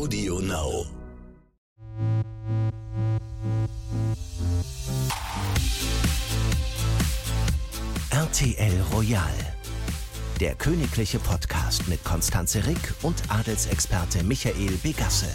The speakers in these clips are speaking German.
Audio Now. RTL Royal. Der königliche Podcast mit Konstanze Rick und Adelsexperte Michael Begasse.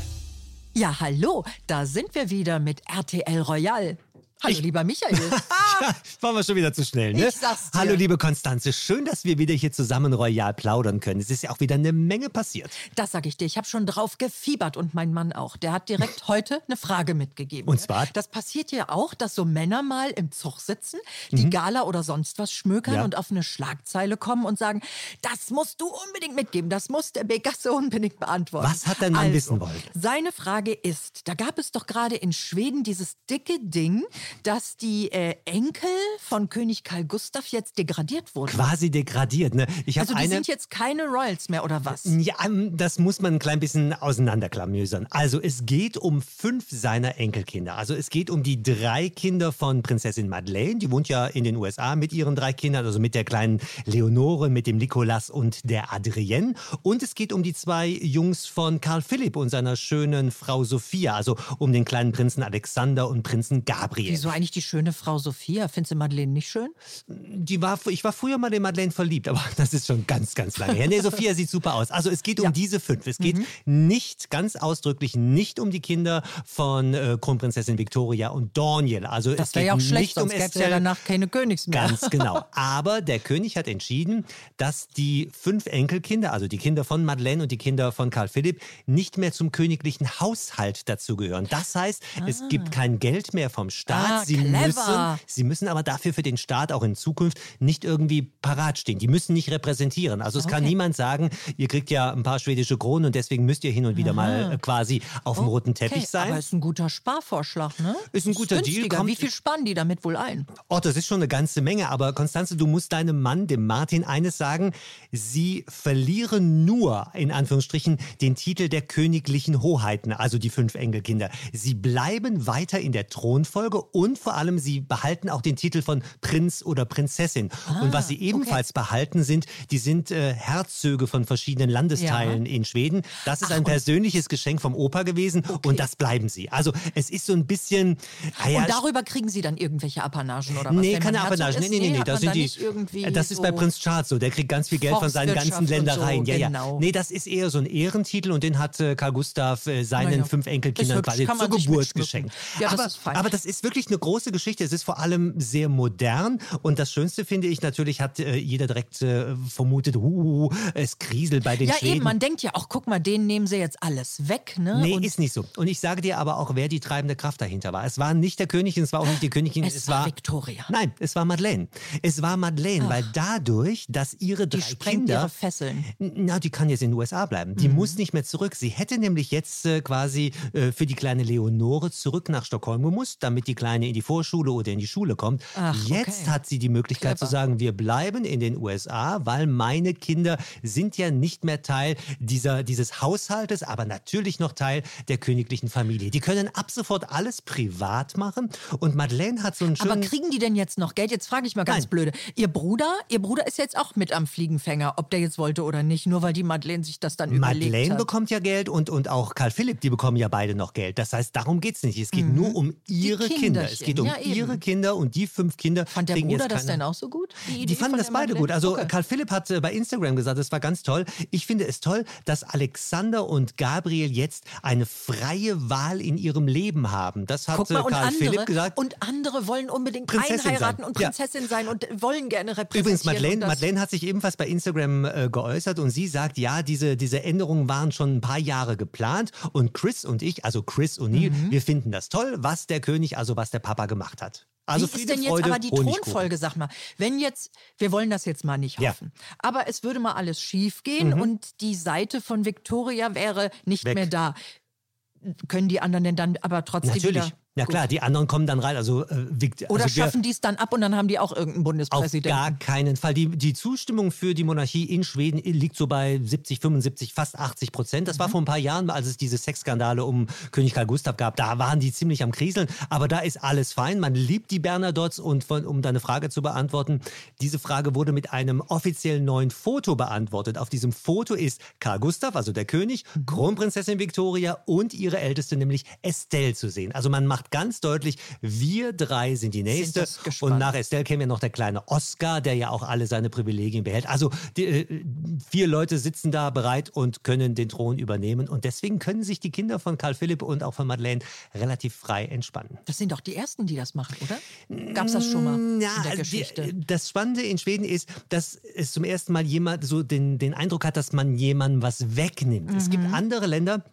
Ja, hallo, da sind wir wieder mit RTL Royal. Hallo, lieber Michael. ja, waren wir schon wieder zu schnell, ne? Ich sag's dir. Hallo, liebe Konstanze. Schön, dass wir wieder hier zusammen royal plaudern können. Es ist ja auch wieder eine Menge passiert. Das sag ich dir. Ich habe schon drauf gefiebert und mein Mann auch. Der hat direkt heute eine Frage mitgegeben. Und zwar? Das passiert ja auch, dass so Männer mal im Zug sitzen, die Gala oder sonst was schmökern Mhm. Ja. und auf eine Schlagzeile kommen und sagen, das musst du unbedingt mitgeben. Das muss der Begasse unbedingt beantworten. Was hat dein Mann also, wissen wollen? Seine Frage ist, da gab es doch gerade in Schweden dieses dicke Ding, dass die äh, Enkel von König Karl Gustav jetzt degradiert wurden. Quasi degradiert, ne? Ich Also die eine. sind jetzt keine Royals mehr oder was? Ja, das muss man ein klein bisschen auseinanderklamüsern. Also es geht um fünf seiner Enkelkinder. Also es geht um die drei Kinder von Prinzessin Madeleine. Die wohnt ja in den USA mit ihren drei Kindern, also mit der kleinen Leonore, mit dem Nicolas und der Adrienne. Und es geht um die zwei Jungs von Karl Philipp und seiner schönen Frau Sophia. Also um den kleinen Prinzen Alexander und Prinzen Gabriel. Wieso eigentlich die schöne Frau Sophia? Findest du Madeleine nicht schön? Die war, ich war früher mal in Madeleine verliebt, aber das ist schon ganz, ganz lange her. Nee, Sophia sieht super aus. Also es geht um Ja. diese fünf. Es Mhm. geht nicht, ganz ausdrücklich, nicht um die Kinder von äh, Kronprinzessin Victoria und Daniel. Also es Das geht wäre ja auch schlecht, nicht um sonst gäbe es ja Estelle. danach keine Königs mehr. Ganz genau. Aber der König hat entschieden, dass die fünf Enkelkinder, also die Kinder von Madeleine und die Kinder von Karl Philipp, nicht mehr zum königlichen Haushalt dazugehören. Das heißt, es gibt kein Geld mehr vom Staat. Ah, sie, clever. müssen, sie müssen aber dafür für den Staat auch in Zukunft nicht irgendwie parat stehen. Die müssen nicht repräsentieren. Also es kann Okay. niemand sagen, ihr kriegt ja ein paar schwedische Kronen und deswegen müsst ihr hin und wieder mal äh, quasi auf dem roten Teppich Okay, sein. aber ist ein guter Sparvorschlag, ne? Ist ein guter Deal, günstiger. kommt- Wie viel sparen die damit wohl ein? Oh, das ist schon eine ganze Menge. Aber Konstanze, du musst deinem Mann, dem Martin, eines sagen. Sie verlieren nur, in Anführungsstrichen, den Titel der königlichen Hoheiten, also die fünf Enkelkinder. Sie bleiben weiter in der Thronfolge und vor allem sie behalten auch den Titel von Prinz oder Prinzessin. und was sie ebenfalls behalten sind, die sind äh, Herzöge von verschiedenen Landesteilen in Schweden. Das ist ein persönliches Geschenk vom Opa gewesen und das bleiben sie. Also es ist so ein bisschen... naja, Und darüber kriegen sie dann irgendwelche Apanagen oder was? Nee, keine Apanagen. Nee, nee, nee, nee. Das sind die. das ist bei Prinz Charles so. Der kriegt ganz viel Geld von seinen ganzen Ländereien. so, ja, ja. genau. Nee, das ist eher so ein Ehrentitel und den hat äh, Karl Gustav äh, seinen Naja. fünf Enkelkindern quasi zur Geburt geschenkt. Ja, das aber, fein. aber das ist wirklich eine große Geschichte. Es ist vor allem sehr modern und das Schönste finde ich natürlich hat äh, jeder direkt äh, vermutet, uh, es kriselt bei den Ja, Schweden. eben, man denkt ja auch, guck mal, denen nehmen sie jetzt alles weg, ne? Nee, und ist nicht so. Und ich sage dir aber auch, wer die treibende Kraft dahinter war. Es war nicht der König, es war auch nicht die Königin. Es war Victoria. Nein, es war Madeleine. Es war Madeleine, weil dadurch, dass ihre drei die Kinder... ihre Fesseln. Na, die kann jetzt in den USA bleiben. Mhm. Die muss nicht mehr zurück. Sie hätte nämlich jetzt äh, quasi äh, für die kleine Leonore zurück nach Stockholm gemusst, damit die Kleine in die Vorschule oder in die Schule kommt. Ach, jetzt okay. hat sie die Möglichkeit Clever. zu sagen, wir bleiben in den USA, weil meine Kinder sind ja nicht mehr Teil dieser, dieses Haushaltes, aber natürlich noch Teil der königlichen Familie. Die können ab sofort alles privat machen und Madeleine hat so einen schönen... Aber kriegen die denn jetzt noch Geld? Jetzt frage ich mal ganz Nein. blöde. Ihr Bruder, ihr Bruder ist jetzt auch mit am Fliegenfänger, ob der jetzt wollte oder nicht, nur weil die Madeleine sich das dann überlegt Madeleine hat. bekommt ja Geld und, und auch Karl Philipp, die bekommen ja beide noch Geld. Das heißt, darum geht's nicht. Es geht nur um ihre Kinder. Es geht um ja, ihre Kinder und die fünf Kinder Fand der Bruder das denn auch so gut? Idee Die fanden das beide Madeleine? gut. Also Okay. Karl Philipp hat äh, bei Instagram gesagt, das war ganz toll. Ich finde es toll, dass Alexander und Gabriel jetzt eine freie Wahl in ihrem Leben haben. Das hat Guck mal, äh, Karl andere, Philipp gesagt. und andere wollen unbedingt Prinzessin einheiraten sein. und Ja. Prinzessin sein und wollen gerne repräsentieren. Übrigens, Madeleine, Madeleine hat sich ebenfalls bei Instagram äh, geäußert und sie sagt, ja, diese, diese Änderungen waren schon ein paar Jahre geplant und Chris und ich, also Chris O'Neill, Mhm. wir finden das toll, was der König, also was der Papa gemacht hat. Also Wie ist denn jetzt Freude, aber die Honigkuchen. Thronfolge, sag mal? Wenn jetzt, wir wollen das jetzt mal nicht Ja. Mhm. hoffen, aber es würde mal alles schief gehen und die Seite von Victoria wäre nicht Weg. mehr da. Können die anderen denn dann aber trotzdem Natürlich. wieder Ja klar, die anderen kommen dann rein. Also, äh, Vic- Oder also wir- schaffen die es dann ab und dann haben die auch irgendeinen Auf Bundespräsidenten? gar keinen Fall. Die, die Zustimmung für die Monarchie in Schweden liegt so bei 70, 75, fast 80 Prozent. Das war vor ein paar Jahren, als es diese Sexskandale um König Karl Gustav gab. Da waren die ziemlich am Kriseln. Aber da ist alles fein. Man liebt die Bernadottes. Und von, um deine Frage zu beantworten, diese Frage wurde mit einem offiziellen neuen Foto beantwortet. Auf diesem Foto ist Karl Gustav, also der König, Kronprinzessin Victoria und ihre Älteste, nämlich Estelle, zu sehen. Also man macht ganz deutlich, wir drei sind die Nächste. gespannt. und nach Estelle käme ja noch der kleine Oscar, der ja auch alle seine Privilegien behält. Also die, äh, vier Leute sitzen da bereit und können den Thron übernehmen. Und deswegen können sich die Kinder von Karl Philipp und auch von Madeleine relativ frei entspannen. Das sind doch die Ersten, die das machen, oder? Gab es das schon mal in der also die, Geschichte? das Spannende in Schweden ist, dass es zum ersten Mal jemand so den, den Eindruck hat, dass man jemandem was wegnimmt. Es Mhm. gibt andere Länder,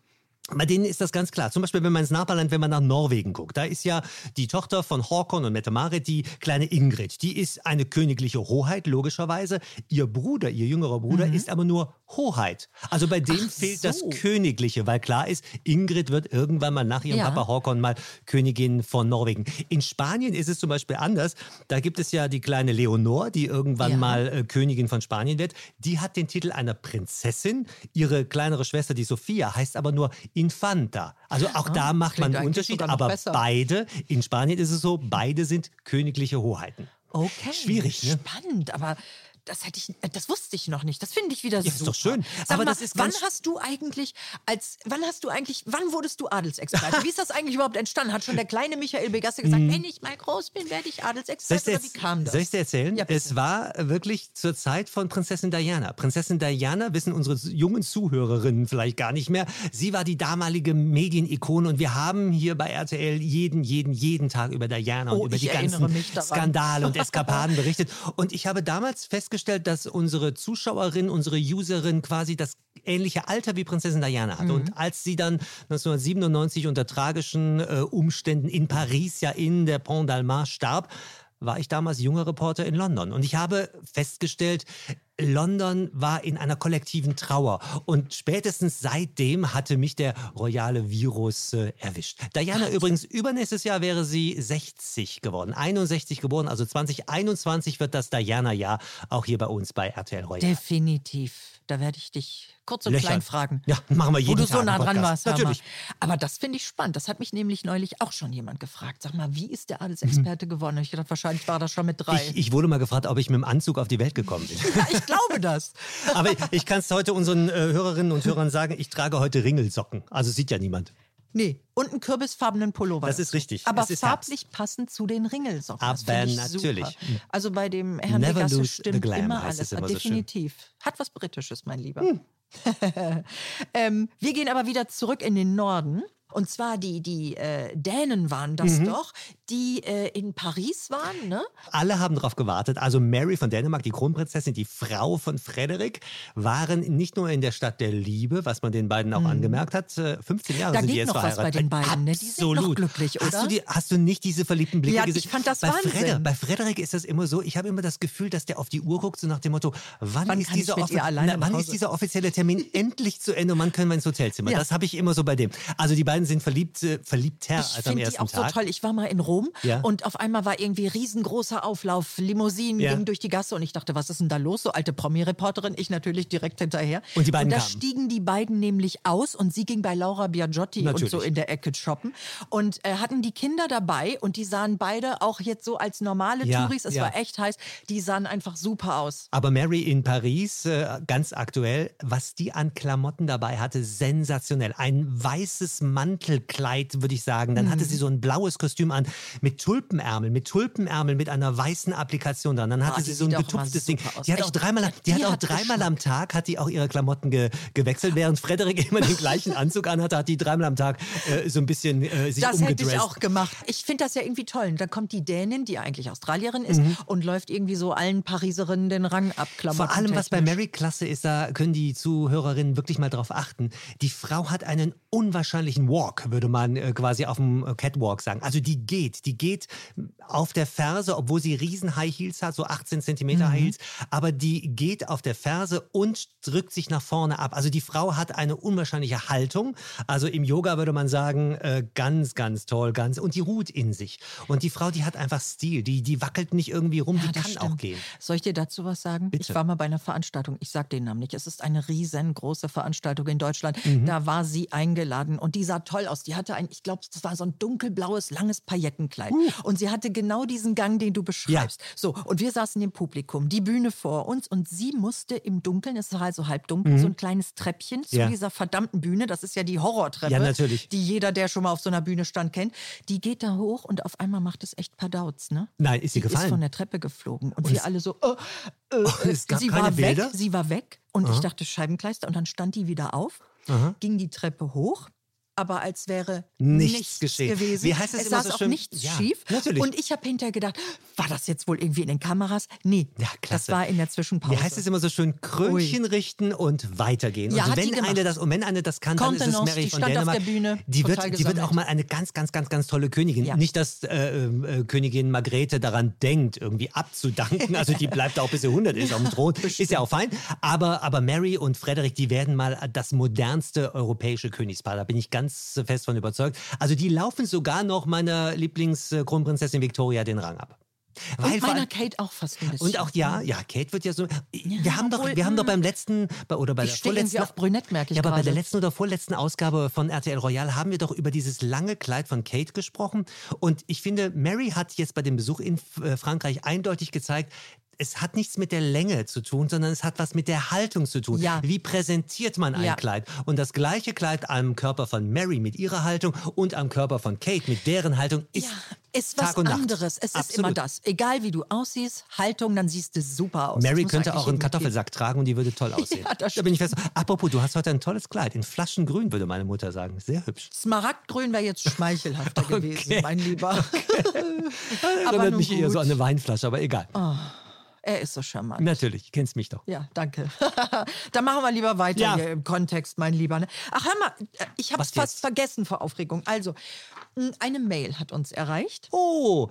bei denen ist das ganz klar. Zum Beispiel, wenn man ins Nachbarland, wenn man nach Norwegen guckt, da ist ja die Tochter von Håkon und Mette-Marit, die kleine Ingrid. Die ist eine königliche Hoheit, logischerweise. Ihr Bruder, ihr jüngerer Bruder, ist aber nur Hoheit. Also bei dem Mhm. Ach fehlt das so. Königliche, weil klar ist, Ingrid wird irgendwann mal nach ihrem Ja. Papa Håkon mal Königin von Norwegen. In Spanien ist es zum Beispiel anders. Da gibt es ja die kleine Leonor, die irgendwann Ja. mal äh, Königin von Spanien wird. Die hat den Titel einer Prinzessin. Ihre kleinere Schwester, die Sophia, heißt aber nur Infanta. Also auch da macht man einen Unterschied. Aber besser. beide, in Spanien ist es so, beide sind königliche Hoheiten. Okay. Schwierig, ne? Spannend, aber das hätte ich, äh, das wusste ich noch nicht. Das finde ich wieder Ja, super. ist doch schön. Sag Aber mal, das ist wann hast du eigentlich als, wann hast du eigentlich, wann wurdest du Adelsexperte? Wie ist das eigentlich überhaupt entstanden? Hat schon der kleine Michael Begasse gesagt, wenn ich mal groß bin, werde ich Mhm. Adelsexperte? Oder wie kam das? Soll ich dir erzählen? Ja, es war wirklich zur Zeit von Prinzessin Diana. Prinzessin Diana wissen unsere jungen Zuhörerinnen vielleicht gar nicht mehr. Sie war die damalige Medienikone und wir haben hier bei RTL jeden, jeden, jeden Tag über Diana Oh, und über ich die ganzen. Skandale und Eskapaden berichtet. Und ich habe damals festgestellt, dass unsere Zuschauerin, unsere Userin quasi das ähnliche Alter wie Prinzessin Diana hatte. Mhm. Und als sie dann 1997 unter tragischen äh, Umständen in Paris, ja in der Pont d'Alma starb, war ich damals junger Reporter in London. Und ich habe festgestellt, London war in einer kollektiven Trauer. Und spätestens seitdem hatte mich der royale Virus äh, erwischt. Diana übrigens, übernächstes Jahr wäre sie 60 geworden. 61 geboren, also 2021 wird das Diana-Jahr auch hier bei uns bei RTL Royal. Definitiv. Da werde ich dich kurz und Löchern. klein fragen. Ja, machen wir jeden Wo du Tag so nah dran warst. Natürlich. Aber das finde ich spannend. Das hat mich nämlich neulich auch schon jemand gefragt. Sag mal, wie ist der Adelsexperte geworden? Und ich dachte, wahrscheinlich war das schon mit drei. Ich, ich wurde mal gefragt, ob ich mit dem Anzug auf die Welt gekommen bin. ja, ich glaube das. Aber ich kann es heute unseren äh, Hörerinnen und Hörern sagen, ich trage heute Ringelsocken. Also sieht ja niemand. Nee, und einen kürbisfarbenen Pullover. Das ist richtig. Aber ist farblich passend zu den Ringelsocken. Aber natürlich. Super. Also bei dem Herrn Never Degasse stimmt immer alles. es immer so. Definitiv. Hat was Britisches, mein Lieber. Hm. ähm, wir gehen aber wieder zurück in den Norden. Und zwar die, die äh, Dänen waren das Mhm. doch, die äh, in Paris waren, ne? Alle haben darauf gewartet. Also Mary von Dänemark, die Kronprinzessin, die Frau von Frederik, waren nicht nur in der Stadt der Liebe, was man den beiden auch angemerkt hat. Äh, 15 Jahre Mhm. Da sind die jetzt noch was verheiratet. bei den beiden, ne? Die sind noch Absolut. glücklich, Hast oder? du, die, hast du nicht diese verliebten Blicke Ja, ich gesehen? fand das bei Wahnsinn. Frederik, bei Frederik ist das immer so, ich habe immer das Gefühl, dass der auf die Uhr guckt, so nach dem Motto, wann, Wann ist, ich dieser offi- na, wann ist dieser offizielle Termin endlich zu Ende und wann können wir ins Hotelzimmer? Ja. Das habe ich immer so bei dem. Also die beiden sind verliebt, verliebter Ich als am finde die ersten auch Tag. so toll. Ich war mal in Rom Ja. und auf einmal war irgendwie riesengroßer Auflauf, Limousinen Ja. gingen durch die Gasse und ich dachte, was ist denn da los? So alte Promi-Reporterin, ich natürlich direkt hinterher. Und die beiden Und da kamen. stiegen die beiden nämlich aus und sie ging bei Laura Biagiotti Natürlich. und so in der Ecke shoppen und äh, hatten die Kinder dabei und die sahen beide auch jetzt so als normale Ja, Touris, es war echt heiß, die sahen einfach super aus. Aber Mary in Paris, äh, ganz aktuell, was die an Klamotten dabei hatte, sensationell. Ein weißes Mantelkleid, würde ich sagen. Dann Mhm. hatte sie so ein blaues Kostüm an mit Tulpenärmeln, mit Tulpenärmeln, mit einer weißen Applikation dran. Dann hatte Ah, sie so ein getupftes Ding. aus. Die hat auch dreimal, die Die hat auch hat dreimal am Tag hat die auch ihre Klamotten ge gewechselt, während Frederik immer den gleichen Anzug anhatte, hat die dreimal am Tag äh, so ein bisschen äh, sich Das hätte ich auch gemacht. Ich finde das ja irgendwie toll. Da kommt die Dänin, die eigentlich Australierin ist, und läuft irgendwie so allen Pariserinnen den Rang ab. Mhm. Vor allem, was bei. Mary klasse ist, da können die Zuhörerinnen wirklich mal drauf achten. Die Frau hat einen unwahrscheinlichen Walk, würde man äh, quasi auf dem äh, Catwalk sagen. Also die geht, die geht auf der Ferse, obwohl sie riesen High Heels hat, so 18 Zentimeter High Heels, aber die geht auf der Ferse und drückt sich nach vorne ab. Also die Frau hat eine unwahrscheinliche Haltung. Also im Yoga würde man sagen, äh, ganz, ganz toll, ganz und die ruht in sich. Und die Frau, die hat einfach Stil, die, die wackelt nicht irgendwie rum, Ja, die kann stimmt. auch gehen. Soll ich dir dazu was sagen? Bitte. Ich war mal bei einer Veranstaltung, ich sag den Namen nicht. Es ist eine riesengroße Veranstaltung in Deutschland. Mhm. Da war sie eingeladen und die sah toll aus. Die hatte ein, ich glaube, das war so ein dunkelblaues, langes Paillettenkleid. Und sie hatte genau diesen Gang, den du beschreibst. So, und wir saßen im Publikum, die Bühne vor uns und sie musste im Dunkeln, es war also halb dunkel, so ein kleines Treppchen zu Mhm. Ja. dieser verdammten Bühne. Das ist ja die Horrortreppe, Ja, natürlich. die jeder, der schon mal auf so einer Bühne stand, kennt. Die geht da hoch und auf einmal macht es echt Padauts, ne? Nein, ist sie Die ist gefallen? von der Treppe geflogen. Und, wir alle so, äh, äh, Oh, es gab sie keine war Bilder? weg, sie war weg. Und ich dachte, Scheibenkleister. Und dann stand die wieder auf, ging die Treppe hoch. Aber als wäre Nichts nichts, geschehen. gewesen. Wie heißt es es immer saß so auch schön? nichts Ja, schief. natürlich. Und ich habe hinterher gedacht, war das jetzt wohl irgendwie in den Kameras? Nee, Ja, das war in der Zwischenpause. Wie heißt es immer so schön? Krönchen richten und weitergehen. Ja, und die wenn eine das und wenn eine das kann, dann ist es Mary die von stand auf Dänemark. der Bühne, die wird, die wird auch mal eine ganz, ganz, ganz, ganz tolle Königin. Ja. Nicht, dass äh, äh, Königin Margrethe daran denkt, irgendwie abzudanken. Also die bleibt auch bis sie 100 ist auf dem Thron. Ist ja auch fein. Aber, aber Mary und Frederik, die werden mal das modernste europäische Königspaar. Da bin ich ganz fest von überzeugt. Also die laufen sogar noch meiner Lieblingskronprinzessin Victoria den Rang ab. und vor meiner Kate auch fast ein bisschen. und auch ja, ja, Kate wird ja so. wir haben doch, obwohl, wir haben doch mh, beim letzten bei- oder bei ich der vorletzten. auf Brünett, merke ich ja, aber bei der letzten oder vorletzten Ausgabe von RTL Royal haben wir doch über dieses lange Kleid von Kate gesprochen. Und ich finde, Mary hat jetzt bei dem Besuch in äh, Frankreich eindeutig gezeigt, es hat nichts mit der Länge zu tun, sondern es hat was mit der Haltung zu tun. Ja. Wie präsentiert man ein Ja. Kleid? Und das gleiche Kleid am Körper von Mary mit ihrer Haltung und am Körper von Kate mit deren Haltung ist ja, ist was anderes. Es ist Absolut. immer das. Egal wie du aussiehst, Haltung, dann siehst du super aus. Mary könnte auch einen Kartoffelsack tragen und die würde toll aussehen. Ja, das da bin ich fest. Apropos, du hast heute ein tolles Kleid. In Flaschengrün, würde meine Mutter sagen. Sehr hübsch. Smaragdgrün wäre jetzt schmeichelhafter gewesen, mein Lieber. Erinnert nun mich eher so gut. an eine Weinflasche, aber egal. Er ist so charmant. Natürlich, kennst mich doch. Ja, danke. Dann machen wir lieber weiter Ja. hier im Kontext, mein Lieber. ne? Ach, hör mal, äh, ich habe es fast vergessen vor Aufregung. Also, eine Mail hat uns erreicht Oh,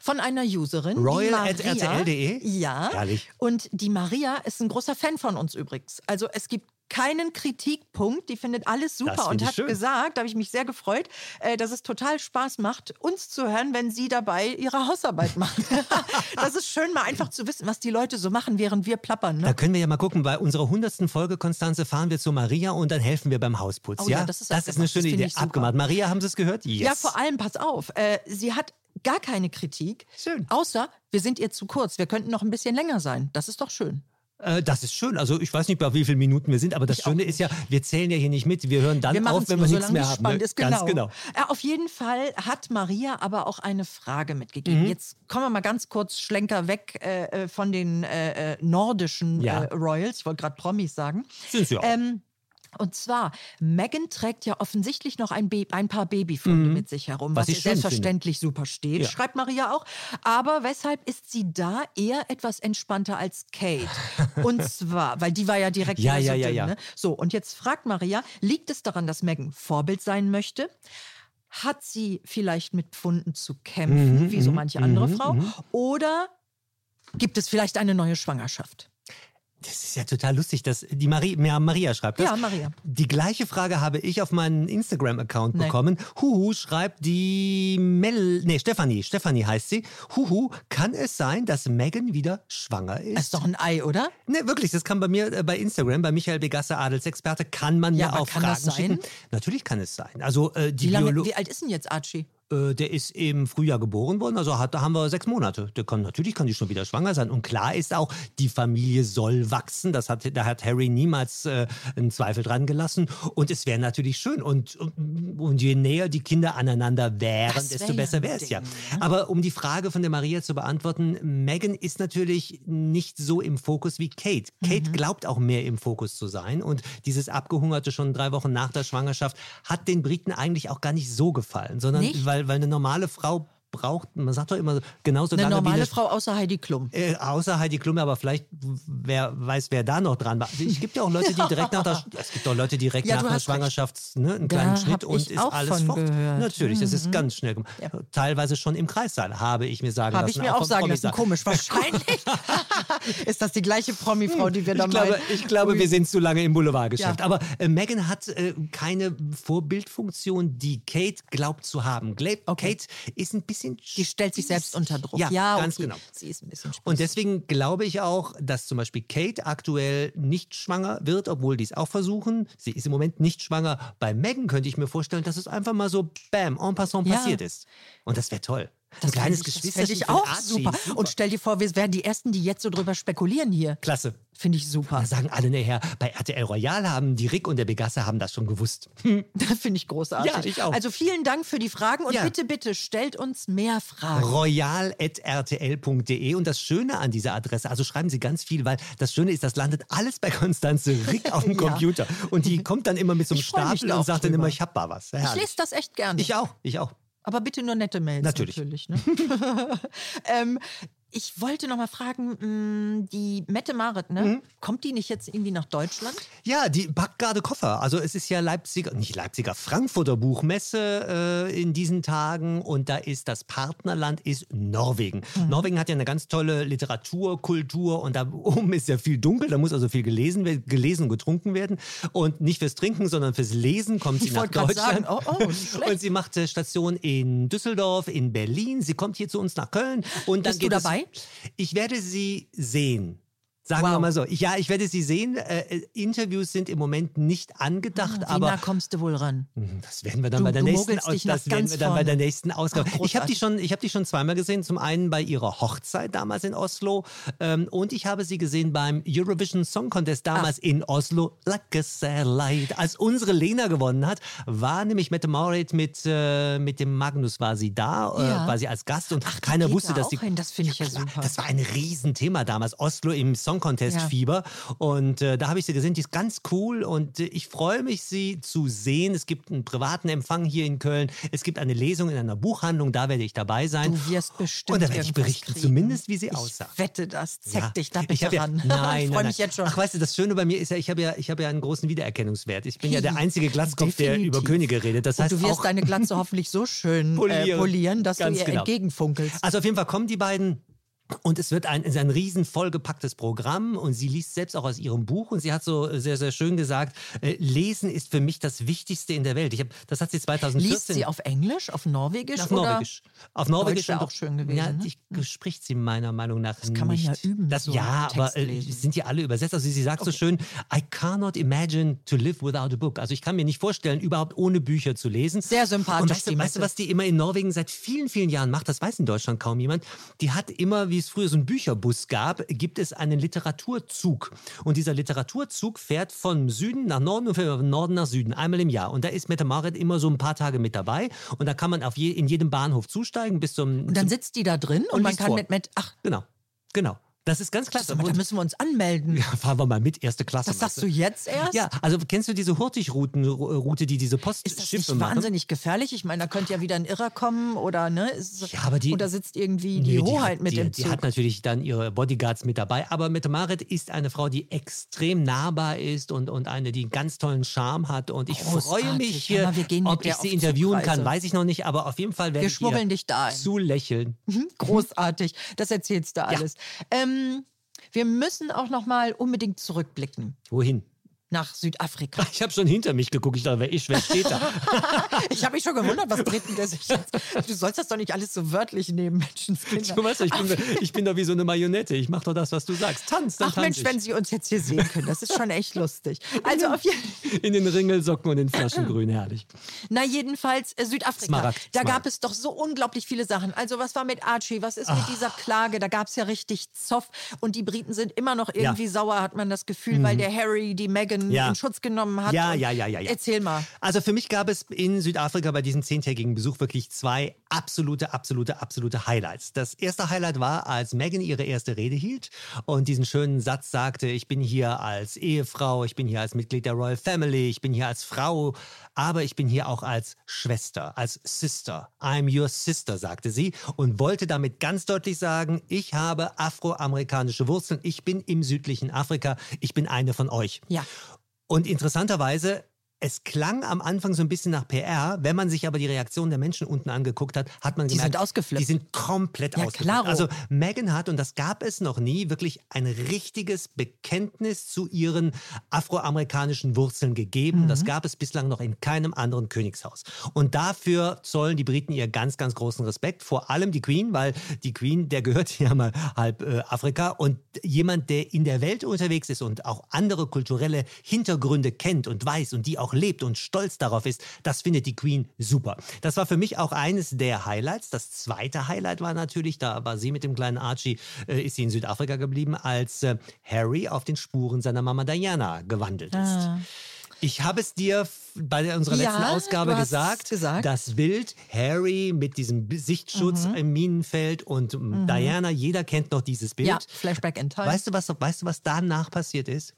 von einer Userin. Royal@rtl.de? Ja. Herrlich. Und die Maria ist ein großer Fan von uns übrigens. Also es gibt keinen Kritikpunkt, die findet alles super und find ich hat schön. gesagt, da habe ich mich sehr gefreut, äh, dass es total Spaß macht, uns zu hören, wenn sie dabei ihre Hausarbeit macht. das ist schön, mal einfach zu wissen, was die Leute so machen, während wir plappern. Ne? da können wir ja mal gucken. Bei unserer hundertsten Folge, Konstanze, fahren wir zu Maria und dann helfen wir beim Hausputz. Oh ja, ja, das ist eine schöne Das finde Idee. ich super. Abgemacht. Maria, haben Sie es gehört? Yes. Ja, vor allem, pass auf, äh, sie hat gar keine Kritik. Schön. Außer, wir sind ihr zu kurz. Wir könnten noch ein bisschen länger sein. Das ist doch schön. Äh, das ist schön. Also ich weiß nicht, bei wie vielen Minuten wir sind, aber das Ich Schöne ist ja, wir zählen ja hier nicht mit. Wir hören dann Wir auf, wenn wir nichts mehr haben. ne? ist. Genau. Ganz genau. Ja, auf jeden Fall hat Maria aber auch eine Frage Mhm. mitgegeben. Jetzt kommen wir mal ganz kurz Schlenker weg äh, äh, von den äh, äh, nordischen Ja. äh, Royals. Ich wollte gerade Promis sagen. Sind sie auch. Ähm, und zwar, Megan trägt ja offensichtlich noch ein, ein paar Babyfunde mit sich herum, Mhm. Was was, ihr schön finde. selbstverständlich super steht, Ja. schreibt Maria auch. Aber weshalb ist sie da eher etwas entspannter als Kate? Und zwar, weil die war ja direkt Ja, ja, so ja, dünn, ja. Ne? So, und jetzt fragt Maria, liegt es daran, dass Megan Vorbild sein möchte? Hat sie vielleicht mit Pfunden zu kämpfen, Mhm, wie so manche andere Frau? Oder gibt es vielleicht eine neue Schwangerschaft? Das ist ja total lustig, dass die Marie, ja, Maria schreibt das. Ja, Maria. Die gleiche Frage habe ich auf meinen Instagram-Account Nee. bekommen. Huhu schreibt die Mel, nee, Stefanie, Stefanie heißt sie. Huhu, kann es sein, dass Megan wieder schwanger ist? Das ist doch ein Ei, oder? Ne, wirklich, das kann bei mir äh, bei Instagram, bei Michael Begasse, Adelsexperte, kann man Ja, mir auch kann Fragen das sein? schicken. Natürlich kann es sein. Also äh, die Wie, lange, wie alt ist denn jetzt Archie? Äh, der ist im Frühjahr geboren worden, also hat, da haben wir sechs Monate. Der kann, natürlich kann die schon wieder schwanger sein. Und klar ist auch, die Familie soll wachsen. Das hat, da hat Harry niemals äh, einen Zweifel dran gelassen. Und es wäre natürlich schön. Und, und, und je näher die Kinder aneinander wären, wär desto ja besser wäre es ja. Ne? Aber um die Frage von der Maria zu beantworten, Megan ist natürlich nicht so im Fokus wie Kate. Kate Mhm. glaubt auch mehr im Fokus zu sein. Und dieses Abgehungerte schon drei Wochen nach der Schwangerschaft hat den Briten eigentlich auch gar nicht so gefallen, sondern Nicht? weil, weil eine normale Frau braucht, man sagt doch immer genauso Eine lange normale wie eine, Frau außer Heidi Klum. äh, außer Heidi Klum, aber vielleicht wer weiß, wer da noch dran war. Es gibt ja auch Leute, die direkt nach der, es gibt auch Leute, die direkt Ja, nach der. Schwangerschaft ne, einen kleinen hab Schnitt und ist auch alles fort. gehört. Mhm. Natürlich, das ist ganz schnell gemacht. Teilweise schon im Kreissaal, habe ich mir sagen Habe lassen. ich mir auch vom sagen lassen. Komisch, wahrscheinlich ist das die gleiche Promi-Frau, die wir da Ich glaube, ich glaube wir sind zu lange im Boulevardgeschäft. Ja. Aber äh, Meghan hat äh, keine Vorbildfunktion, die Kate glaubt zu haben. Glaub, Okay. Kate ist ein bisschen. Die stellt sich selbst unter Druck. Ja, ganz okay. genau. Sie ist ein bisschen spießig. Und deswegen glaube ich auch, dass zum Beispiel Kate aktuell nicht schwanger wird, obwohl die es auch versuchen. Sie ist im Moment nicht schwanger. Bei Meghan könnte ich mir vorstellen, dass es einfach mal so bam, en passant Ja. passiert ist. Und das wäre toll. Das ein kleines ich, Geschwisterchen fänd ich auch Archie. super. Und stell dir vor, wir wären die Ersten, die jetzt so drüber spekulieren hier. Klasse. Finde ich super. Da sagen alle nachher, bei RTL Royal haben die Rick und der Begasse haben das schon gewusst. Das finde ich großartig. Ja, ich auch. Also vielen Dank für die Fragen und Ja. bitte, bitte stellt uns mehr Fragen. royal.rtl.de und das Schöne an dieser Adresse, also schreiben Sie ganz viel, weil das Schöne ist, das landet alles bei Konstanze Rick auf dem Ja. Computer und die kommt dann immer mit so einem Ich Stapel da und sagt dann drüber. immer, ich hab mal was. Ich Herrlich. lese das echt gerne. Ich auch, ich auch. Aber bitte nur nette Mails. Natürlich. Natürlich. ne? ähm, ich wollte noch mal fragen, mh, die Mette Marit, ne? Mhm. kommt die nicht jetzt irgendwie nach Deutschland? Ja, die packt gerade Koffer. Also es ist ja Leipziger, nicht Leipziger, Frankfurter Buchmesse äh, in diesen Tagen und da ist das Partnerland ist Norwegen. Mhm. Norwegen hat ja eine ganz tolle Literatur, Kultur und da oben ist ja viel dunkel, da muss also viel gelesen, werden- gelesen und getrunken werden. Und nicht fürs Trinken, sondern fürs Lesen kommt sie Ich nach Deutschland. sagen, oh, oh, und sie macht äh, Station in Düsseldorf, in Berlin. Sie kommt hier zu uns nach Köln und dann Bist du geht ich werde sie sehen. Sagen wir Wow. mal so. Ja, ich werde sie sehen. Äh, äh, Interviews sind im Moment nicht angedacht, Wie aber nah kommst du wohl ran? das werden wir dann Du- bei der nächsten nach das werden wir dann bei der nächsten Ausgabe. Ach, ich habe die schon, ich habe die schon zweimal gesehen. Zum einen bei ihrer Hochzeit damals in Oslo ähm, und ich habe sie gesehen beim Eurovision Song Contest damals in Oslo. Like a satellite. Als unsere Lena gewonnen hat, war nämlich Mette Marit mit äh, mit dem Magnus war sie da, Ja. äh, war sie als Gast und die keiner wusste, da dass sie. Das finde ich ja klar. super. Das war ein Riesenthema damals. Oslo im Song Contest Ja. Fieber und äh, da habe ich sie gesehen. Die ist ganz cool und äh, ich freue mich, sie zu sehen. Es gibt einen privaten Empfang hier in Köln. Es gibt eine Lesung in einer Buchhandlung. Da werde ich dabei sein. Du wirst bestimmt Und da werde ich berichten, kriegen. zumindest wie sie ich aussah. wette das. Zeck Ja. dich da ich bitte hab ja, ran. Nein, ich freue mich jetzt schon. Ach, weißt du, das Schöne bei mir ist ja, ich habe ja, ich habe ja einen großen Wiedererkennungswert. Ich bin ja der einzige Glatzkopf, der über Könige redet. Das heißt Und du wirst deine Glatze hoffentlich so schön polieren, Polieren. äh, polieren dass Ganz du ihr genau. entgegenfunkelst. Also auf jeden Fall kommen die beiden. Und es wird ein, ein riesen vollgepacktes Programm und sie liest selbst auch aus ihrem Buch und sie hat so sehr, sehr schön gesagt, äh, Lesen ist für mich das Wichtigste in der Welt. Ich hab, das hat sie 2014... Liest sie auf Englisch, auf Norwegisch? auf? Norwegisch. Auf Norwegisch wär und- auch schön gewesen, Ja, ne? ich, spricht sie meiner Meinung nach das kann man nicht. ja üben, Das, so ja, aber äh, sind die alle übersetzt? Also sie sagt so schön, I cannot imagine to live without a book. Also ich kann mir nicht vorstellen, überhaupt ohne Bücher zu lesen. Sehr sympathisch, Und weißt du, weißt du, was die immer in Norwegen seit vielen, vielen Jahren macht? Das weiß in Deutschland kaum jemand. Die hat immer, wie es früher so einen Bücherbus gab, gibt es einen Literaturzug. Und dieser Literaturzug fährt von Süden nach Norden und von Norden nach Süden, einmal im Jahr. Und da ist Mette Marit immer so ein paar Tage mit dabei. Und da kann man auf je, in jedem Bahnhof zusteigen bis zum... Und dann sitzt die da drin und, Und man kann vor. mit, mit ach, genau, genau. Das ist ganz klasse. da müssen wir uns anmelden. ja, fahren wir mal mit, erste Klasse. Das sagst du jetzt erst? Ja, also kennst du diese Hurtigruten, Route, die diese Ist das Postschiffe nicht machen? wahnsinnig gefährlich? Ich meine, da könnte ja wieder ein Irrer kommen oder ne? Ist, Ja, aber die- oder sitzt irgendwie Nö, die Hoheit hat, mit die, Die Zug. hat natürlich dann ihre Bodyguards mit dabei. Aber Mette Marit ist eine Frau, die extrem nahbar ist und, und eine, die einen ganz tollen Charme hat. Und ich freue Großartig. mich, Hör mal, ob ich sie interviewen kann, Zugreise. weiß ich noch nicht. Aber auf jeden Fall werde Wir ich ihr dich da ein. zu lächeln. Mhm, Großartig. Das erzählst du alles. Ähm, wir müssen auch noch mal unbedingt zurückblicken Wohin? Nach Südafrika. Ich habe schon hinter mich geguckt. Ich dachte, wer ich, wer steht da? Ich habe mich schon gewundert, was dreht denn der sich jetzt? Du sollst das doch nicht alles so wörtlich nehmen, Menschenskinder. Du weißt, ich bin, ich bin doch wie so eine Marionette. Ich mache doch das, was du sagst. Tanz, dann Ach tanz Mensch, ich. wenn Sie uns jetzt hier sehen können, das ist schon echt lustig. Also auf jeden In den Ringelsocken und in Flaschengrün, herrlich. Na, jedenfalls äh, Südafrika. Smaragd, da Smaragd. gab es doch so unglaublich viele Sachen. Also, was war mit Archie? Was ist mit dieser Klage? Da gab es ja richtig Zoff. Und die Briten sind immer noch irgendwie sauer, hat man das Gefühl, weil der Harry die Meghan Mhm. Ja. in Schutz genommen hat. Ja, ja, ja, ja, ja. Erzähl mal. Also für mich gab es in Südafrika bei diesem zehntägigen Besuch wirklich zwei absolute, absolute, absolute Highlights. Das erste Highlight war, als Meghan ihre erste Rede hielt und diesen schönen Satz sagte, ich bin hier als Ehefrau, ich bin hier als Mitglied der Royal Family, ich bin hier als Frau, aber ich bin hier auch als Schwester, als Sister. I'm your sister, sagte sie und wollte damit ganz deutlich sagen, ich habe afroamerikanische Wurzeln, ich bin im südlichen Afrika, ich bin eine von euch. Ja. Und interessanterweise es klang am Anfang so ein bisschen nach PR. Wenn man sich aber die Reaktion der Menschen unten angeguckt hat, hat man Die gemerkt, sind ausgeflippt. Die sind komplett Ja, ausgeflippt. klaro. Also Meghan hat, und das gab es noch nie, wirklich ein richtiges Bekenntnis zu ihren afroamerikanischen Wurzeln gegeben. Mhm. Das gab es bislang noch in keinem anderen Königshaus. Und dafür zollen die Briten ihr ganz, ganz großen Respekt. Vor allem die Queen, weil die Queen, der gehört ja mal halb äh, Afrika. Und jemand, der in der Welt unterwegs ist und auch andere kulturelle Hintergründe kennt und weiß und die auch lebt und stolz darauf ist, das findet die Queen super. Das war für mich auch eines der Highlights. Das zweite Highlight war natürlich, da war sie mit dem kleinen Archie, äh, ist sie in Südafrika geblieben, als äh, Harry auf den Spuren seiner Mama Diana gewandelt ist. Ah. Ich habe es dir bei unserer Ja, letzten Ausgabe du hast gesagt, gesagt. das Bild Harry mit diesem Sichtschutz Mhm. im Minenfeld und ähm, Diana, jeder kennt noch dieses Bild. Ja, Flashback in Time. Weißt du, was, weißt du, was danach passiert ist?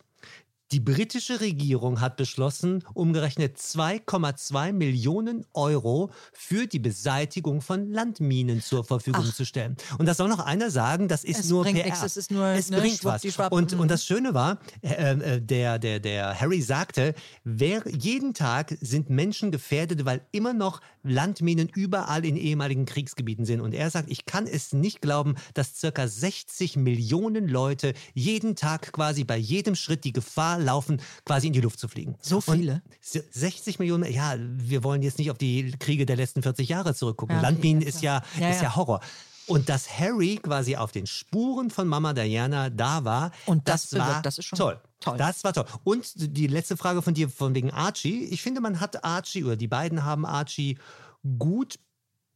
Die britische Regierung hat beschlossen, umgerechnet 2,2 Millionen Euro für die Beseitigung von Landminen zur Verfügung zu stellen. Und da soll noch einer sagen, das ist Es nur bringt PR. nichts, es ist nur, es ne, bringt was. schwuppdischwapp. Und, Mhm. und das Schöne war, äh, äh, der, der, der Harry sagte, wer, jeden Tag sind Menschen gefährdet, weil immer noch Landminen überall in ehemaligen Kriegsgebieten sind. Und er sagt, ich kann es nicht glauben, dass circa 60 Millionen Leute jeden Tag quasi bei jedem Schritt die Gefahr laufen, quasi in die Luft zu fliegen. So viele? Und 60 Millionen, ja, wir wollen jetzt nicht auf die Kriege der letzten 40 Jahre zurückgucken. Ja, Landminen ist ja. Ja, ist ja. Horror. Und dass Harry quasi auf den Spuren von Mama Diana da war, Und das war bewirkt, das ist schon toll. toll. Das war toll. Und die letzte Frage von dir von wegen Archie. Ich finde, man hat Archie oder die beiden haben Archie gut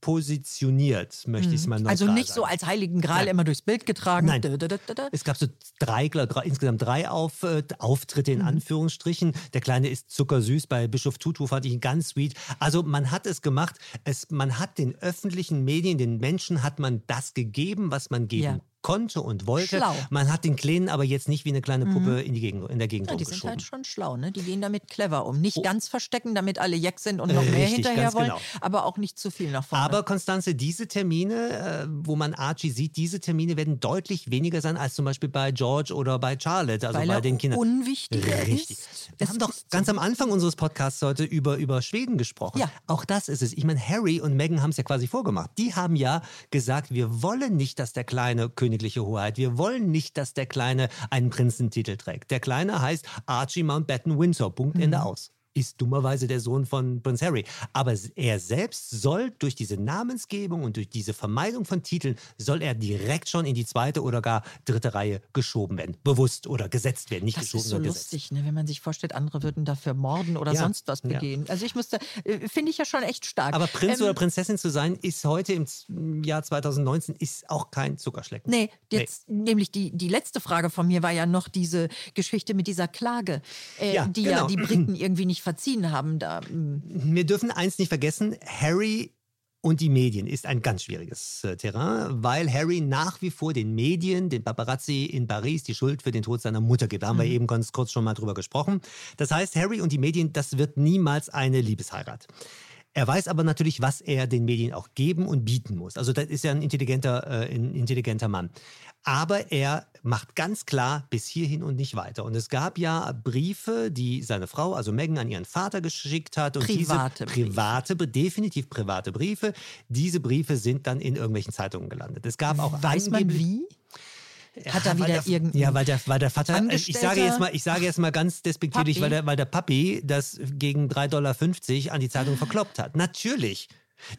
positioniert, möchte ich es mal neutral Also nicht so sagen. als heiligen Gral Nein. immer durchs Bild getragen. Nein. Da, da, da, da, da. Es gab so drei, drei insgesamt drei Auf, äh, Auftritte Mhm. in Anführungsstrichen. Der Kleine ist zuckersüß. Bei Bischof Tutu fand ich ihn ganz sweet. Also man hat es gemacht. Es, man hat den öffentlichen Medien, den Menschen hat man das gegeben, was man geben Ja. Konnte und wollte. Schlau. Man hat den Kleinen aber jetzt nicht wie eine kleine Puppe in, die Gegend, in der Gegend Ja, die sind halt schon schlau, ne? Die gehen damit clever um. Nicht ganz verstecken, damit alle Jack sind und noch mehr Oh. Richtig, hinterher wollen, genau. aber auch nicht zu viel nach vorne. Aber Konstanze, diese Termine, äh, wo man Archie sieht, diese Termine werden deutlich weniger sein als zum Beispiel bei George oder bei Charlotte, also Weil bei den Kindern. unwichtiger Richtig. ist. Wir Es haben doch ganz am Anfang unseres Podcasts heute über, über Schweden gesprochen. Ja. Auch das ist es. Ich meine, Harry und Meghan haben es ja quasi vorgemacht. Die haben ja gesagt, wir wollen nicht, dass der Kleine königliche Hoheit, wir wollen nicht, dass der Kleine einen Prinzentitel trägt. Der Kleine heißt Archie Mountbatten Windsor. Punkt, Ende aus. Ist dummerweise der Sohn von Prinz Harry. Aber er selbst soll durch diese Namensgebung und durch diese Vermeidung von Titeln, soll er direkt schon in die zweite oder gar dritte Reihe geschoben werden. Bewusst oder gesetzt werden. Nicht Das geschoben, ist so sondern gesetzt. lustig, ne? wenn man sich vorstellt, andere würden dafür morden oder Ja, sonst was ja. begehen. Also ich musste, äh, finde ich ja schon echt stark. Aber Prinz Ähm, oder Prinzessin zu sein, ist heute im Jahr 2019 ist auch kein Zuckerschlecken. Nee, jetzt nämlich die, die letzte Frage von mir war ja noch diese Geschichte mit dieser Klage, äh, Ja, die genau. ja die Briten irgendwie nicht verziehen haben. Da, mm, Wir dürfen eins nicht vergessen, Harry und die Medien ist ein ganz schwieriges äh, Terrain, weil Harry nach wie vor den Medien, den Paparazzi in Paris die Schuld für den Tod seiner Mutter gibt. Da haben wir eben ganz kurz schon mal drüber gesprochen. Das heißt, Harry und die Medien, das wird niemals eine Liebesheirat. Er weiß aber natürlich, was er den Medien auch geben und bieten muss. Also das ist ja ein intelligenter, äh, ein intelligenter Mann. Aber er macht ganz klar bis hierhin und nicht weiter. Und es gab ja Briefe, die seine Frau, also Meghan, an ihren Vater geschickt hat. Und Private diese Briefe. private, definitiv private Briefe. Diese Briefe sind dann in irgendwelchen Zeitungen gelandet. Es gab auch weiß man wie? Hat da weil wieder der, irgendein Ja, weil der, weil der Vater, ich sage jetzt mal, ich sage jetzt mal ganz despektierlich, weil der, weil der Papi das gegen 3,50 Dollar an die Zeitung verkloppt hat. Natürlich.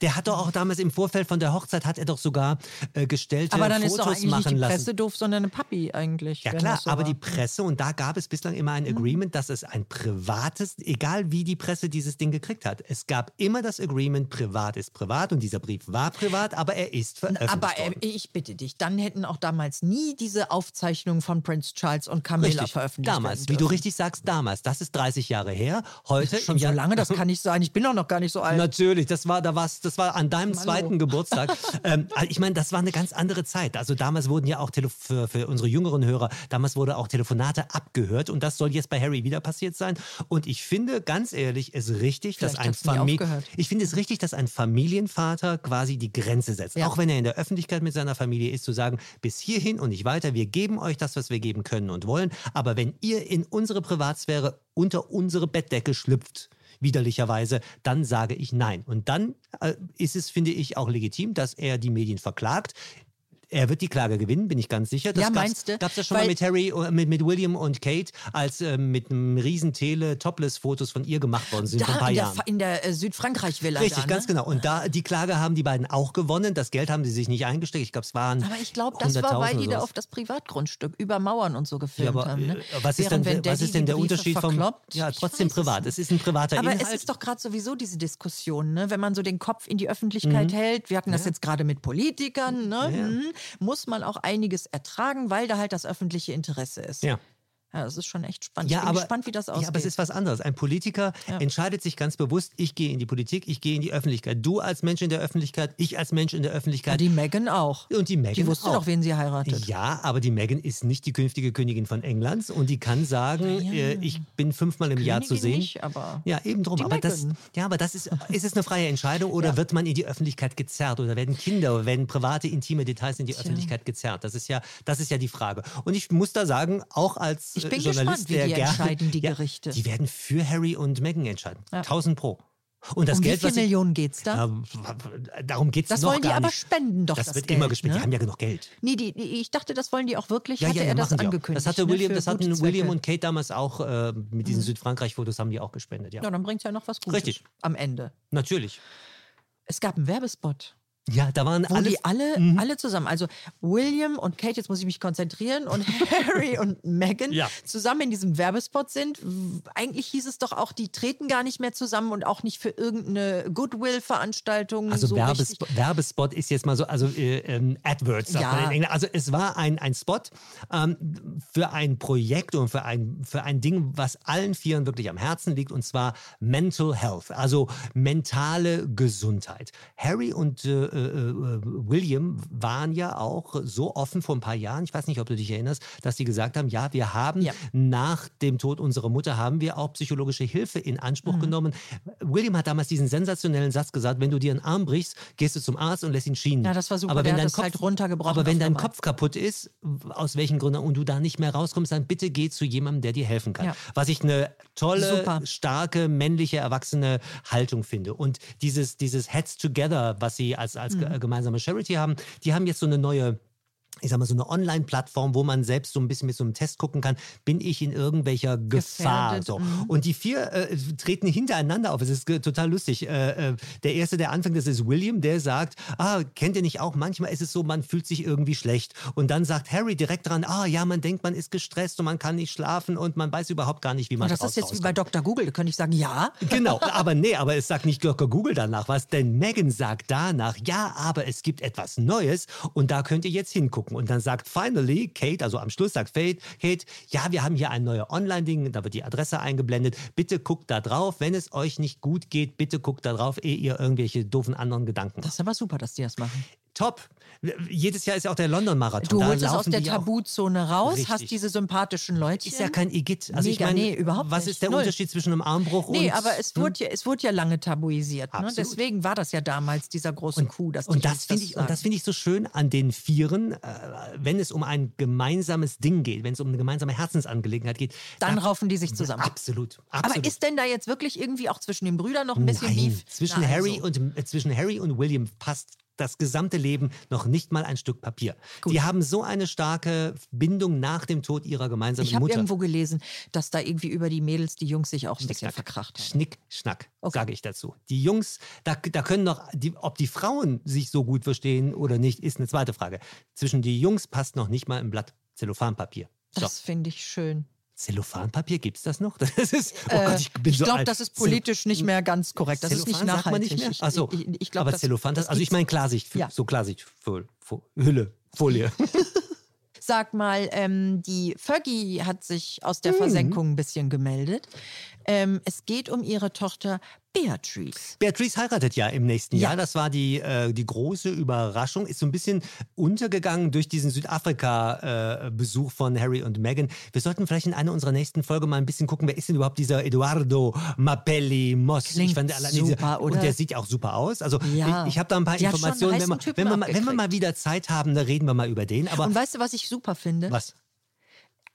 Der hat doch auch damals im Vorfeld von der Hochzeit hat er doch sogar äh, gestellte Aber dann Fotos ist doch eigentlich machen nicht die lassen. Presse doof, sondern eine Papi eigentlich. Ja klar, so aber war. die Presse, und da gab es bislang immer ein Mhm. Agreement, dass es ein privates, egal wie die Presse dieses Ding gekriegt hat. Es gab immer das Agreement, privat ist privat und dieser Brief war privat, aber er ist veröffentlicht Aber äh, worden. ich bitte dich, dann hätten auch damals nie diese Aufzeichnungen von Prince Charles und Camilla Richtig, veröffentlicht damals, wie du richtig sagst, damals. Das ist 30 Jahre her. Heute Schon so lange, das kann nicht sein. Ich bin doch noch gar nicht so alt. Natürlich, das war, da war fast, das war an deinem Hallo. zweiten Geburtstag. ähm, also ich meine, das war eine ganz andere Zeit. Also damals wurden ja auch Tele für, für unsere jüngeren Hörer, damals wurde auch Telefonate abgehört und das soll jetzt bei Harry wieder passiert sein. Und ich finde, ganz ehrlich, es ist richtig, dass Vielleicht ein Familie, aufgehört. ich finde es richtig, dass ein Familienvater quasi die Grenze setzt. Ja. Auch wenn er in der Öffentlichkeit mit seiner Familie ist, zu sagen, bis hierhin und nicht weiter. Wir geben euch das, was wir geben können und wollen. Aber wenn ihr in unsere Privatsphäre unter unsere Bettdecke schlüpft, widerlicherweise, dann sage ich nein. Und dann äh, ist es, finde ich, auch legitim, dass er die Medien verklagt. Er wird die Klage gewinnen, bin ich ganz sicher. Das Ja, meinst du? Gab's ja schon mal Weil- mit Harry, äh, mit, mit William und Kate, als äh, mit einem riesen Tele Topless-Fotos von ihr gemacht worden sind vor ein Da paar in der, Jahren. In der äh, Südfrankreich-Villa. Richtig, da, ne? ganz genau. Und da die Klage haben die beiden auch gewonnen. Das Geld haben sie sich nicht eingesteckt. Ich glaube, es waren. Aber ich glaube, das war, weil 100.000 die da auf das Privatgrundstück über Mauern und so ja, gefilmt aber, haben. Ne? äh, was ist Während, denn, wenn was ist denn der Unterschied vom. Ja, trotzdem es privat. Es ist ein privater Aber Inhalt. es ist doch gerade sowieso diese Diskussion, ne? wenn man so den Kopf in die Öffentlichkeit hält. Wir hatten das jetzt gerade mit Politikern. Ne? Mhm. Ja. Hm, muss man auch einiges ertragen, weil da halt das öffentliche Interesse ist. ja. Ja, das ist schon echt spannend. Ja, ich bin aber, gespannt, wie das aussieht. ja, aber es ist was anderes. Ein Politiker Ja. entscheidet sich ganz bewusst, ich gehe in die Politik, ich gehe in die Öffentlichkeit. Du als Mensch in der Öffentlichkeit, ich als Mensch in der ja, Öffentlichkeit. die Megan auch. und die Megan Die wusste auch. doch, wen sie heiratet. Ja, aber die Megan ist nicht die künftige Königin von Englands und die kann sagen, Ja. äh, ich bin fünfmal im Jahr zu Königin sehen. Nicht, aber Ja, eben drum. Aber das, ja, aber das ist, ist es eine freie Entscheidung oder wird man in die Öffentlichkeit gezerrt oder werden Kinder, werden private, intime Details in die Öffentlichkeit gezerrt? Das ist ja, das ist ja die Frage. Und ich muss da sagen, auch als Ich bin Journalist, gespannt, wie der die gerne, entscheiden, die ja, Gerichte. Die werden für Harry und Meghan entscheiden. Ja. 1000 pro. Und das um Geld, wie viele ich, Millionen geht es da? ja, darum geht es Das noch wollen die aber nicht. spenden doch, Das, das wird Geld, immer gespendet. ne? Die haben ja genug Geld. Nee, die, die, ich dachte, das wollen die auch wirklich. Ja, hatte ja, er das angekündigt? Das hatte ne, William, für das hatten William und Kate damals auch äh, mit diesen Südfrankreich-Fotos haben die auch gespendet. Ja, Ja, dann bringt es ja noch was Gutes. Richtig. Am Ende. natürlich. Es gab einen Werbespot, Ja, da waren wo alle. die alle, Mhm. alle zusammen, also William und Kate, jetzt muss ich mich konzentrieren, und Harry und Meghan Ja. zusammen in diesem Werbespot sind. Eigentlich hieß es doch auch, die treten gar nicht mehr zusammen und auch nicht für irgendeine Goodwill-Veranstaltung. Also so Werbesp richtig. Werbespot ist jetzt mal so, also äh, ähm, AdWords Ja. Also es war ein, ein Spot ähm, für ein Projekt und für ein, für ein Ding, was allen Vieren wirklich am Herzen liegt, und zwar Mental Health, also mentale Gesundheit. Harry und äh, William waren ja auch so offen vor ein paar Jahren, ich weiß nicht, ob du dich erinnerst, dass sie gesagt haben, ja, wir haben Ja. nach dem Tod unserer Mutter haben wir auch psychologische Hilfe in Anspruch Mhm. genommen. William hat damals diesen sensationellen Satz gesagt, wenn du dir einen Arm brichst, gehst du zum Arzt und lässt ihn schienen. Ja, das war super. Aber wenn dein das Kopf, halt runtergebrochen aber wenn dein. Kopf kaputt ist, aus welchen Gründen, und du da nicht mehr rauskommst, dann bitte geh zu jemandem, der dir helfen kann. Ja. Was ich eine tolle, Super. starke, männliche, erwachsene Haltung finde. Und dieses, dieses Heads Together, was sie als, als Mhm. ge- gemeinsame Charity haben, die haben jetzt so eine neue ich sag mal, so eine Online-Plattform, wo man selbst so ein bisschen mit so einem Test gucken kann, bin ich in irgendwelcher Gefahr. Gefährdet, So. mhm. Und die vier äh, treten hintereinander auf. Es ist total lustig. Äh, äh, der erste, der anfängt, das ist William, der sagt, ah, kennt ihr nicht auch, manchmal ist es so, man fühlt sich irgendwie schlecht. Und dann sagt Harry direkt dran, ah ja, man denkt, man ist gestresst und man kann nicht schlafen und man weiß überhaupt gar nicht, wie man Und das ist jetzt wie rauskommt. bei Dr. Google. Da könnte ich sagen, ja. Genau, aber nee, aber es sagt nicht Dr. Google danach was, denn Megan sagt danach, ja, aber es gibt etwas Neues und da könnt ihr jetzt hingucken. Und dann sagt finally Kate, also am Schluss sagt Kate, Kate, ja, wir haben hier ein neues Online-Ding, da wird die Adresse eingeblendet. Bitte guckt da drauf, wenn es euch nicht gut geht, bitte guckt da drauf, ehe ihr irgendwelche doofen anderen Gedanken Das macht. ist aber super, dass die das machen. Top. Jedes Jahr ist ja auch der London-Marathon. Du holst es aus der. Tabuzone raus, Richtig. hast diese sympathischen Leute. Ist ja kein Igitt. Also ich Mega, meine, nee, überhaupt was nicht. ist der Null. Unterschied zwischen einem Armbruch und... Nee, aber es Hm? wurde, ja, es wurde ja lange tabuisiert. Ne? Deswegen war das ja damals dieser große Coup. Dass Und das finde ich, und das finde ich so schön an den Vieren, äh, wenn es um ein gemeinsames Ding geht, wenn es um eine gemeinsame Herzensangelegenheit geht. Dann da- raufen die sich zusammen. Absolut, absolut. Aber ist denn da jetzt wirklich irgendwie auch zwischen den Brüdern noch ein bisschen Nein, Beef? zwischen Na, Harry also. und äh, zwischen Harry und William passt das gesamte Leben noch nicht mal ein Stück Papier. Gut. Die haben so eine starke Bindung nach dem Tod ihrer gemeinsamen Ich habe Mutter. irgendwo gelesen, dass da irgendwie über die Mädels die Jungs sich auch ein bisschen Schnick, schnack. verkracht haben. Schnick, schnack, Okay. sage ich dazu. Die Jungs, da, da können noch, die, ob die Frauen sich so gut verstehen oder nicht, ist eine zweite Frage. Zwischen die Jungs passt noch nicht mal ein Blatt Zellophanpapier. So. Das finde ich schön. Zellophanpapier, gibt's das noch? Das ist, oh Äh, Gott, ich bin ich so glaube, das ist politisch nicht mehr ganz korrekt. Das ist nicht Zellophan sagt man nachhaltig. nicht? Ich- Ach so. ich, ich glaub, aber das- Zellophan, das, also ich meine Klarsicht, Ja. so Klarsicht, Fol- Fol- Hülle, Folie. Sag mal, ähm, die Fergie hat sich aus Mhm. der Versenkung ein bisschen gemeldet. Ähm, es geht um ihre Tochter Beatrice. Beatrice heiratet ja im nächsten Ja. Jahr. Das war die, äh, die große Überraschung. Ist so ein bisschen untergegangen durch diesen Südafrika-Besuch von Harry und Meghan. Wir sollten vielleicht in einer unserer nächsten Folge mal ein bisschen gucken, wer ist denn überhaupt dieser Eduardo Mappelli Moss? Klingt fand allein diese- super, oder? Und der sieht auch super aus. Also Ja. ich, ich habe da ein paar Die Informationen. Wenn wir, wenn, wir mal, wenn wir mal wieder Zeit haben, da reden wir mal über den. Aber Und weißt du, was ich super finde? was?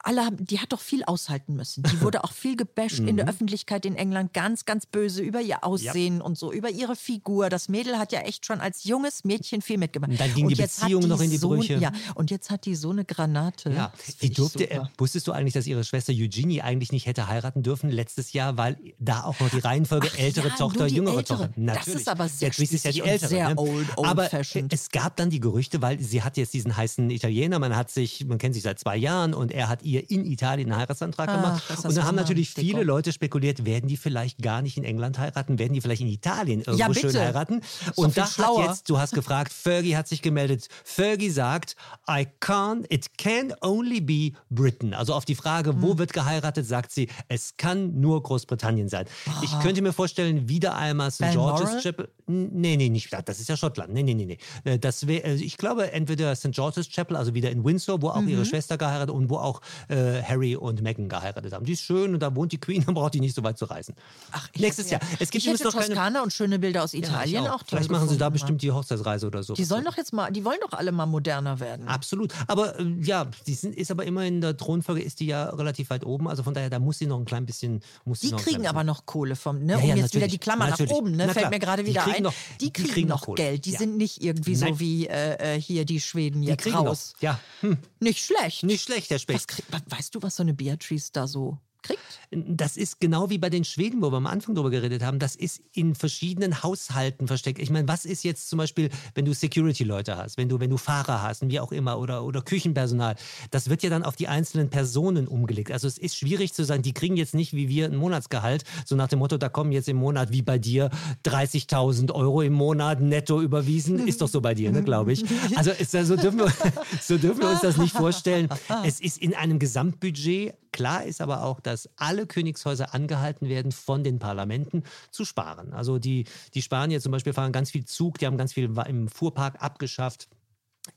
Alle haben, die hat doch viel aushalten müssen. Die wurde auch viel gebasht in Mhm. der Öffentlichkeit in England, ganz, ganz böse über ihr Aussehen und so, über ihre Figur. Das Mädel hat ja echt schon als junges Mädchen viel mitgemacht. Und dann ging die jetzt hat Beziehung noch in die so, Brüche. Ja, und jetzt hat die so eine Granate. Ja, Das die durfte, äh, wusstest du eigentlich, dass ihre Schwester Eugenie eigentlich nicht hätte heiraten dürfen letztes Jahr, weil da auch noch die Reihenfolge Ach ältere ja, Tochter, die jüngere ältere. Tochter. Das Natürlich. ist aber sehr Beatrice ist ja die und ältere. sehr ne? old- aber old-fashioned. es gab dann die Gerüchte, weil sie hat jetzt diesen heißen Italiener, man hat sich, man kennt sich seit zwei Jahren und er hat ihr in Italien einen Heiratsantrag Ach, gemacht. das Und da haben natürlich viele Leute spekuliert, werden die vielleicht gar nicht in England heiraten, werden die vielleicht in Italien irgendwo Ja, schön heiraten. Und viel da hat jetzt Du hast gefragt, Fergie hat sich gemeldet. Fergie sagt, I can't, it can only be Britain. Also auf die Frage, Hm. wo wird geheiratet, sagt sie, es kann nur Großbritannien sein. Ich Ah. könnte mir vorstellen, wieder einmal St. George's Chapel. Nee, nee, nicht. Das ist ja Schottland. Nee, nee, nee, nee. Äh, Das wär, also ich glaube, entweder St. George's Chapel, also wieder in Windsor, wo auch Mhm. ihre Schwester geheiratet und wo auch äh, Harry und Meghan geheiratet haben. Die ist schön und da wohnt die Queen, dann braucht die nicht so weit zu reisen. Ach, Nächstes ja- Jahr. Es gibt ich hätte noch keine. Toskana und schöne Bilder aus Ja, Italien auch. toll Vielleicht machen sie da gefunden, bestimmt die Hochzeitsreise oder so. Die sollen doch jetzt mal, die wollen doch alle mal moderner werden. Absolut. Aber äh, ja, die sind, ist aber immer in der Thronfolge ist die ja relativ weit oben. Also von daher, da muss sie noch ein klein bisschen. Muss Die noch kriegen aber noch Kohle vom, ne? Ja, um ja, jetzt wieder die Klammer Natürlich. nach oben, ne? Fällt mir gerade Die wieder ein. noch- die, die kriegen kriegen noch Kohle. Geld. Die Ja. sind nicht irgendwie so Nein. wie äh, äh, hier die Schweden Die jetzt kriegen raus. noch. Ja, hm, Nicht schlecht. nicht schlecht, Herr Specht. Weißt du, was so eine Beatrice da so kriegt? Das ist genau wie bei den Schweden, wo wir am Anfang drüber geredet haben. Das ist in verschiedenen Haushalten versteckt. Ich meine, was ist jetzt zum Beispiel, wenn du Security-Leute hast, wenn du, wenn du Fahrer hast, wie auch immer, oder, oder Küchenpersonal? Das wird ja dann auf die einzelnen Personen umgelegt. Also es ist schwierig zu sagen, die kriegen jetzt nicht wie wir ein Monatsgehalt, so nach dem Motto, da kommen jetzt im Monat wie bei dir 30.000 Euro im Monat netto überwiesen. Ist doch so bei dir, ne, glaube ich. Also ist, so, dürfen wir, so dürfen wir uns das nicht vorstellen. Es ist in einem Gesamtbudget. Klar ist aber auch, dass alle Königshäuser angehalten werden, von den Parlamenten zu sparen. Also die, die Spanier zum Beispiel fahren ganz viel Zug, die haben ganz viel im Fuhrpark abgeschafft.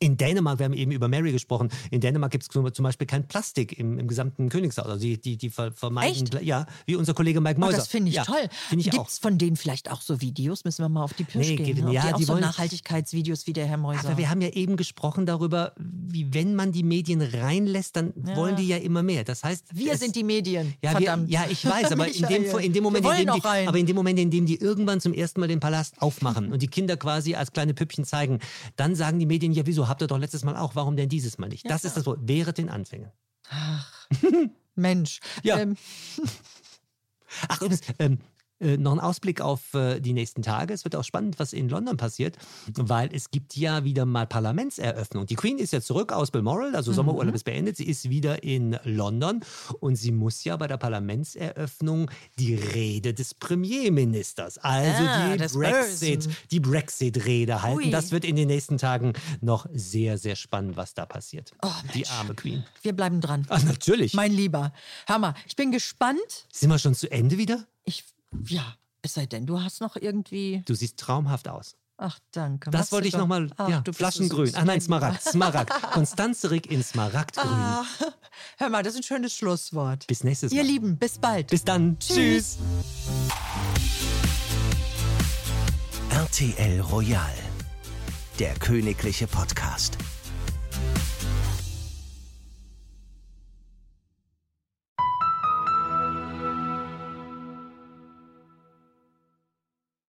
In Dänemark, wir haben eben über Mary gesprochen, in Dänemark gibt es zum Beispiel kein Plastik im, im gesamten Königshaus. Also die, die, die ver- vermeiden, Echt? Ja, wie unser Kollege Mike Oh, Mäuser. das finde ich ja, toll. Finde ich Gibt es von denen vielleicht auch so Videos? Müssen wir mal auf die Pirsch Nee, gehen. Ne? Ja, die auch die so wollen- Nachhaltigkeitsvideos wie der Herr Mäuser. Aber wir haben ja eben gesprochen darüber, wie wenn man die Medien reinlässt, dann wollen die ja immer mehr. Das heißt, wir es- sind die Medien. Ja, wir, ja, ich weiß, aber in dem, in dem Moment, in dem die, aber in dem Moment, in dem die irgendwann zum ersten Mal den Palast aufmachen und die Kinder quasi als kleine Püppchen zeigen, dann sagen die Medien, ja, wieso habt ihr doch letztes Mal auch, warum denn dieses Mal nicht? das ist das Wort, während den Anfängen. Mensch. Ja. Ähm, Ach, übrigens, ähm, äh, noch ein Ausblick auf äh, die nächsten Tage. Es wird auch spannend, was in London passiert, weil es gibt ja wieder mal Parlamentseröffnung. Die Queen ist ja zurück aus Balmoral, also Sommerurlaub ist beendet. Sie ist wieder in London und sie muss ja bei der Parlamentseröffnung die Rede des Premierministers, also Ah, die Brexit, die Brexit-Rede halten. Ui. Das wird in den nächsten Tagen noch sehr, sehr spannend, was da passiert. Oh, die arme Queen. wir bleiben dran. Ach, natürlich. Mein Lieber. Mal, ich bin gespannt. Sind wir schon zu Ende wieder? Ich, ja, es sei denn, du hast noch irgendwie. Du siehst traumhaft aus. Ach, danke. Das Machst wollte ich nochmal, ja, du so Flaschengrün. süß. Ach nein, Smaragd, Smaragd. Konstanze Rick in Smaragdgrün. Ah, hör mal, das ist ein schönes Schlusswort. Bis nächstes Ihr Mal. Lieben, bis bald. Bis dann. Tschüss. Tschüss. RTL Royal. Der königliche Podcast.